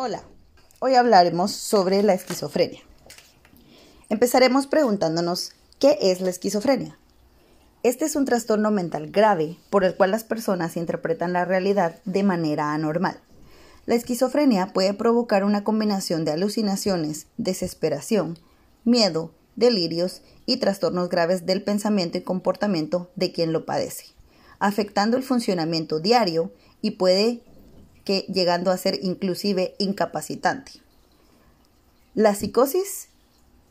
Hola, hoy hablaremos sobre la esquizofrenia. Empezaremos preguntándonos, ¿qué es la esquizofrenia? Este es un trastorno mental grave por el cual las personas interpretan la realidad de manera anormal. La esquizofrenia puede provocar una combinación de alucinaciones, desesperación, miedo, delirios y trastornos graves del pensamiento y comportamiento de quien lo padece, afectando el funcionamiento diario y puede llegando a ser inclusive incapacitante. La psicosis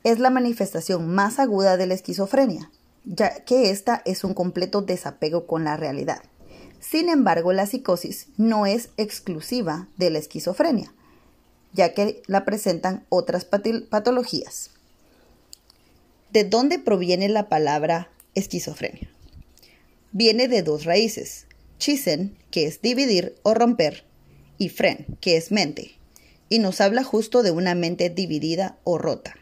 es la manifestación más aguda de la esquizofrenia, ya que esta es un completo desapego con la realidad. Sin embargo, la psicosis no es exclusiva de la esquizofrenia, ya que la presentan otras patologías. ¿De dónde proviene la palabra esquizofrenia? Viene de dos raíces, chisen, que es dividir o romper, y fren, que es mente, y nos habla justo de una mente dividida o rota.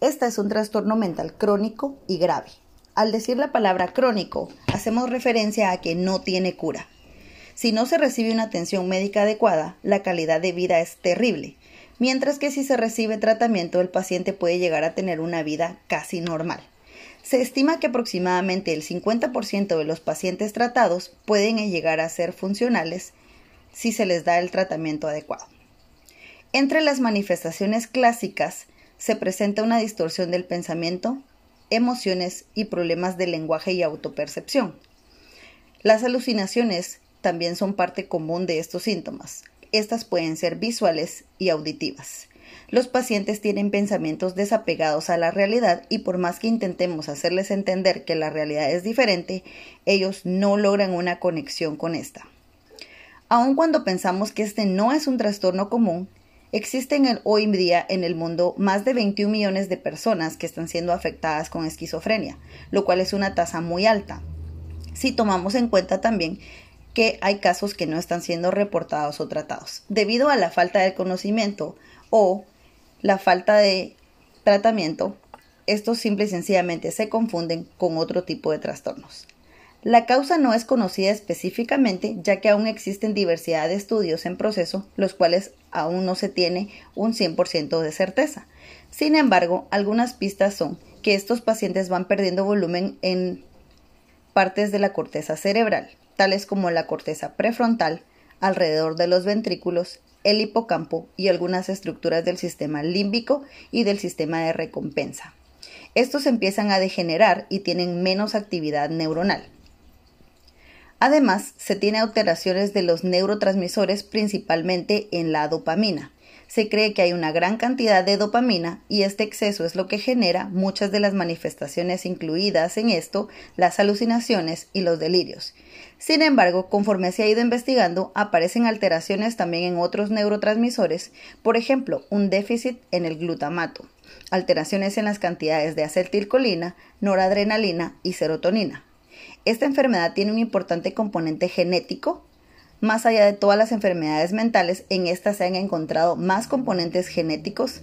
Esta es un trastorno mental crónico y grave. Al decir la palabra crónico, hacemos referencia a que no tiene cura. Si no se recibe una atención médica adecuada, la calidad de vida es terrible, mientras que si se recibe tratamiento, el paciente puede llegar a tener una vida casi normal. Se estima que aproximadamente el 50% de los pacientes tratados pueden llegar a ser funcionales si se les da el tratamiento adecuado. Entre las manifestaciones clásicas se presenta una distorsión del pensamiento, emociones y problemas de lenguaje y autopercepción. Las alucinaciones también son parte común de estos síntomas. Estas pueden ser visuales y auditivas. Los pacientes tienen pensamientos desapegados a la realidad y por más que intentemos hacerles entender que la realidad es diferente, ellos no logran una conexión con esta. Aun cuando pensamos que este no es un trastorno común, existen hoy en día en el mundo más de 21 millones de personas que están siendo afectadas con esquizofrenia, lo cual es una tasa muy alta. Si tomamos en cuenta también que hay casos que no están siendo reportados o tratados, debido a la falta de conocimiento o la falta de tratamiento, estos simple y sencillamente se confunden con otro tipo de trastornos. La causa no es conocida específicamente, ya que aún existen diversidad de estudios en proceso, los cuales aún no se tiene un 100% de certeza. Sin embargo, algunas pistas son que estos pacientes van perdiendo volumen en partes de la corteza cerebral, tales como la corteza prefrontal, alrededor de los ventrículos, el hipocampo y algunas estructuras del sistema límbico y del sistema de recompensa. Estos empiezan a degenerar y tienen menos actividad neuronal. Además, se tiene alteraciones de los neurotransmisores principalmente en la dopamina. Se cree que hay una gran cantidad de dopamina y este exceso es lo que genera muchas de las manifestaciones incluidas en esto, las alucinaciones y los delirios. Sin embargo, conforme se ha ido investigando, aparecen alteraciones también en otros neurotransmisores, por ejemplo, un déficit en el glutamato, alteraciones en las cantidades de acetilcolina, noradrenalina y serotonina. Esta enfermedad tiene un importante componente genético. Más allá de todas las enfermedades mentales, en esta se han encontrado más componentes genéticos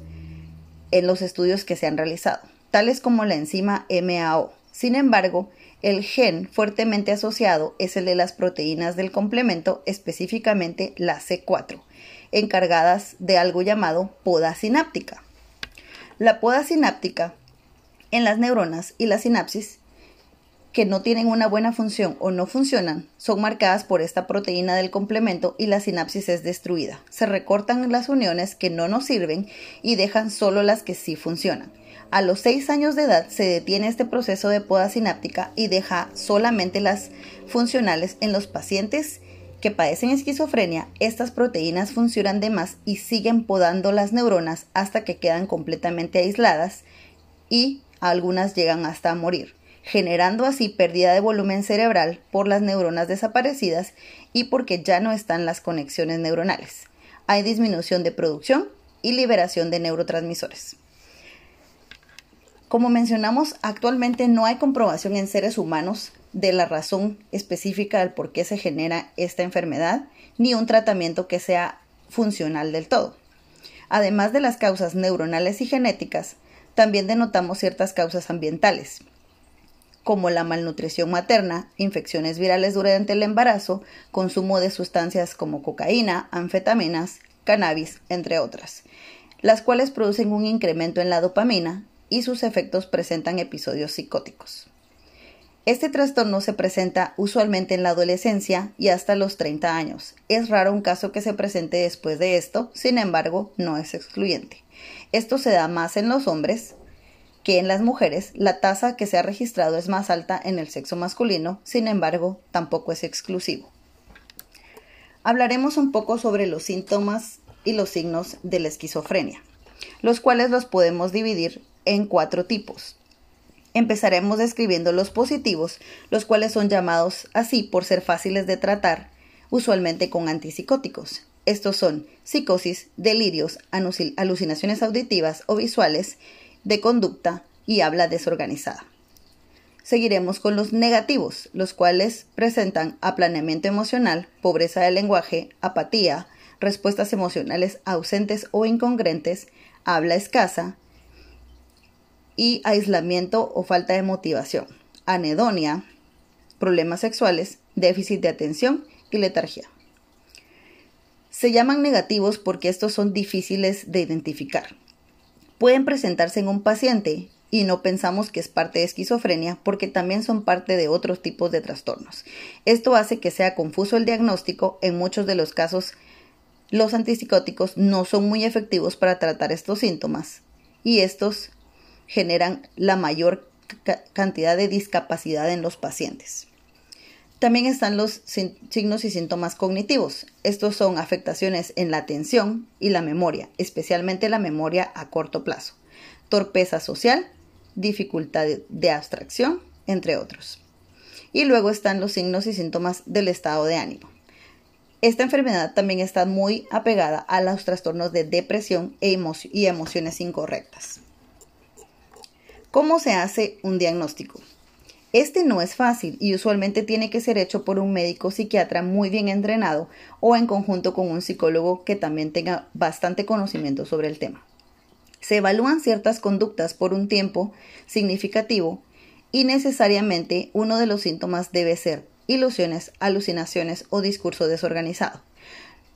en los estudios que se han realizado, tales como la enzima MAO. Sin embargo, el gen fuertemente asociado es el de las proteínas del complemento, específicamente la C4, encargadas de algo llamado poda sináptica. La poda sináptica en las neuronas y la sinapsis que no tienen una buena función o no funcionan son marcadas por esta proteína del complemento y la sinapsis es destruida. Se recortan las uniones que no nos sirven y dejan solo las que sí funcionan. A los 6 años de edad se detiene este proceso de poda sináptica y deja solamente las funcionales en los pacientes que padecen esquizofrenia, estas proteínas funcionan de más y siguen podando las neuronas hasta que quedan completamente aisladas y algunas llegan hasta morir generando así pérdida de volumen cerebral por las neuronas desaparecidas y porque ya no están las conexiones neuronales. Hay disminución de producción y liberación de neurotransmisores. Como mencionamos, actualmente no hay comprobación en seres humanos de la razón específica del por qué se genera esta enfermedad, ni un tratamiento que sea funcional del todo. Además de las causas neuronales y genéticas, también denotamos ciertas causas ambientales, como la malnutrición materna, infecciones virales durante el embarazo, consumo de sustancias como cocaína, anfetaminas, cannabis, entre otras, las cuales producen un incremento en la dopamina y sus efectos presentan episodios psicóticos. Este trastorno se presenta usualmente en la adolescencia y hasta los 30 años. Es raro un caso que se presente después de esto, sin embargo, no es excluyente. Esto se da más en los hombres que en las mujeres. La tasa que se ha registrado es más alta en el sexo masculino, sin embargo, tampoco es exclusivo. Hablaremos un poco sobre los síntomas y los signos de la esquizofrenia, los cuales los podemos dividir en cuatro tipos. Empezaremos describiendo los positivos, los cuales son llamados así por ser fáciles de tratar, usualmente con antipsicóticos. Estos son psicosis, delirios, alucinaciones auditivas o visuales, de conducta y habla desorganizada. Seguiremos con los negativos, los cuales presentan aplaneamiento emocional, pobreza de lenguaje, apatía, respuestas emocionales ausentes o incongruentes, habla escasa, y aislamiento o falta de motivación, anedonia, problemas sexuales, déficit de atención y letargia. Se llaman negativos porque estos son difíciles de identificar. Pueden presentarse en un paciente y no pensamos que es parte de esquizofrenia porque también son parte de otros tipos de trastornos. Esto hace que sea confuso el diagnóstico. En muchos de los casos, los antipsicóticos no son muy efectivos para tratar estos síntomas y estos generan la mayor cantidad de discapacidad en los pacientes. También están los signos y síntomas cognitivos. Estos son afectaciones en la atención y la memoria, especialmente la memoria a corto plazo, torpeza social, dificultad de abstracción, entre otros. Y luego están los signos y síntomas del estado de ánimo. Esta enfermedad también está muy apegada a los trastornos de depresión e y emociones incorrectas. ¿Cómo se hace un diagnóstico? Este no es fácil y usualmente tiene que ser hecho por un médico psiquiatra muy bien entrenado o en conjunto con un psicólogo que también tenga bastante conocimiento sobre el tema. Se evalúan ciertas conductas por un tiempo significativo y necesariamente uno de los síntomas debe ser ilusiones, alucinaciones o discurso desorganizado.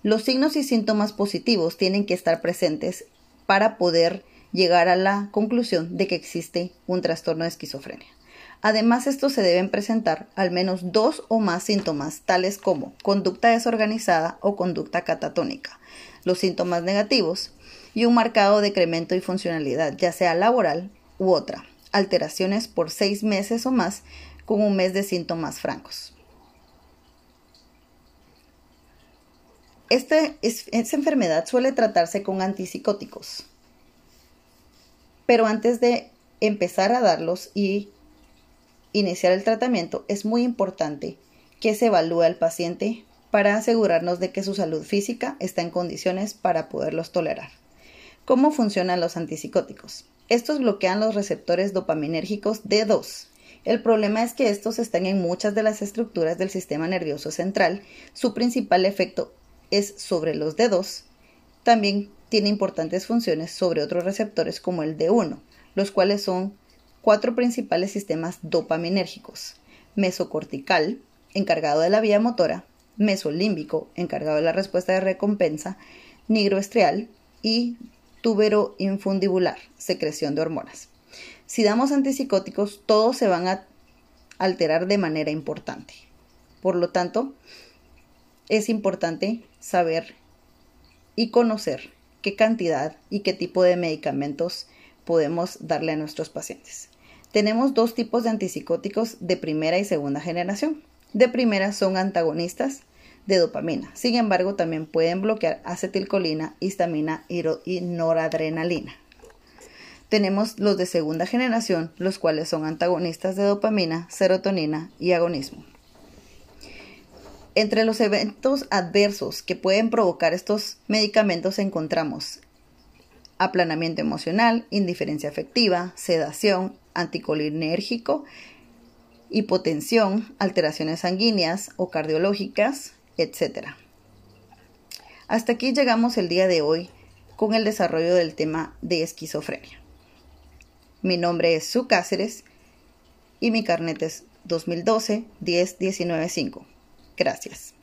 Los signos y síntomas positivos tienen que estar presentes para poder llegar a la conclusión de que existe un trastorno de esquizofrenia. Además, estos se deben presentar al menos dos o más síntomas, tales como conducta desorganizada o conducta catatónica, los síntomas negativos y un marcado decremento y funcionalidad, ya sea laboral u otra, alteraciones por seis meses o más con un mes de síntomas francos. Esta enfermedad suele tratarse con antipsicóticos, pero antes de empezar a darlos y iniciar el tratamiento, es muy importante que se evalúe al paciente para asegurarnos de que su salud física está en condiciones para poderlos tolerar. ¿Cómo funcionan los antipsicóticos? Estos bloquean los receptores dopaminérgicos D2. El problema es que estos están en muchas de las estructuras del sistema nervioso central. Su principal efecto es sobre los D2. También tiene importantes funciones sobre otros receptores como el D1, los cuales son cuatro principales sistemas dopaminérgicos. Mesocortical, encargado de la vía motora, mesolímbico, encargado de la respuesta de recompensa, nigroestrial y tuberoinfundibular, secreción de hormonas. Si damos antipsicóticos, todos se van a alterar de manera importante. Por lo tanto, es importante saber y conocer qué cantidad y qué tipo de medicamentos podemos darle a nuestros pacientes. Tenemos dos tipos de antipsicóticos de primera y segunda generación. De primera son antagonistas de dopamina. Sin embargo, también pueden bloquear acetilcolina, histamina y noradrenalina. Tenemos los de segunda generación, los cuales son antagonistas de dopamina, serotonina y agonismo. Entre los eventos adversos que pueden provocar estos medicamentos encontramos aplanamiento emocional, indiferencia afectiva, sedación, anticolinérgico, hipotensión, alteraciones sanguíneas o cardiológicas, etc. Hasta aquí llegamos el día de hoy con el desarrollo del tema de esquizofrenia. Mi nombre es Su Cáceres y mi carnet es 2012 10 Gracias.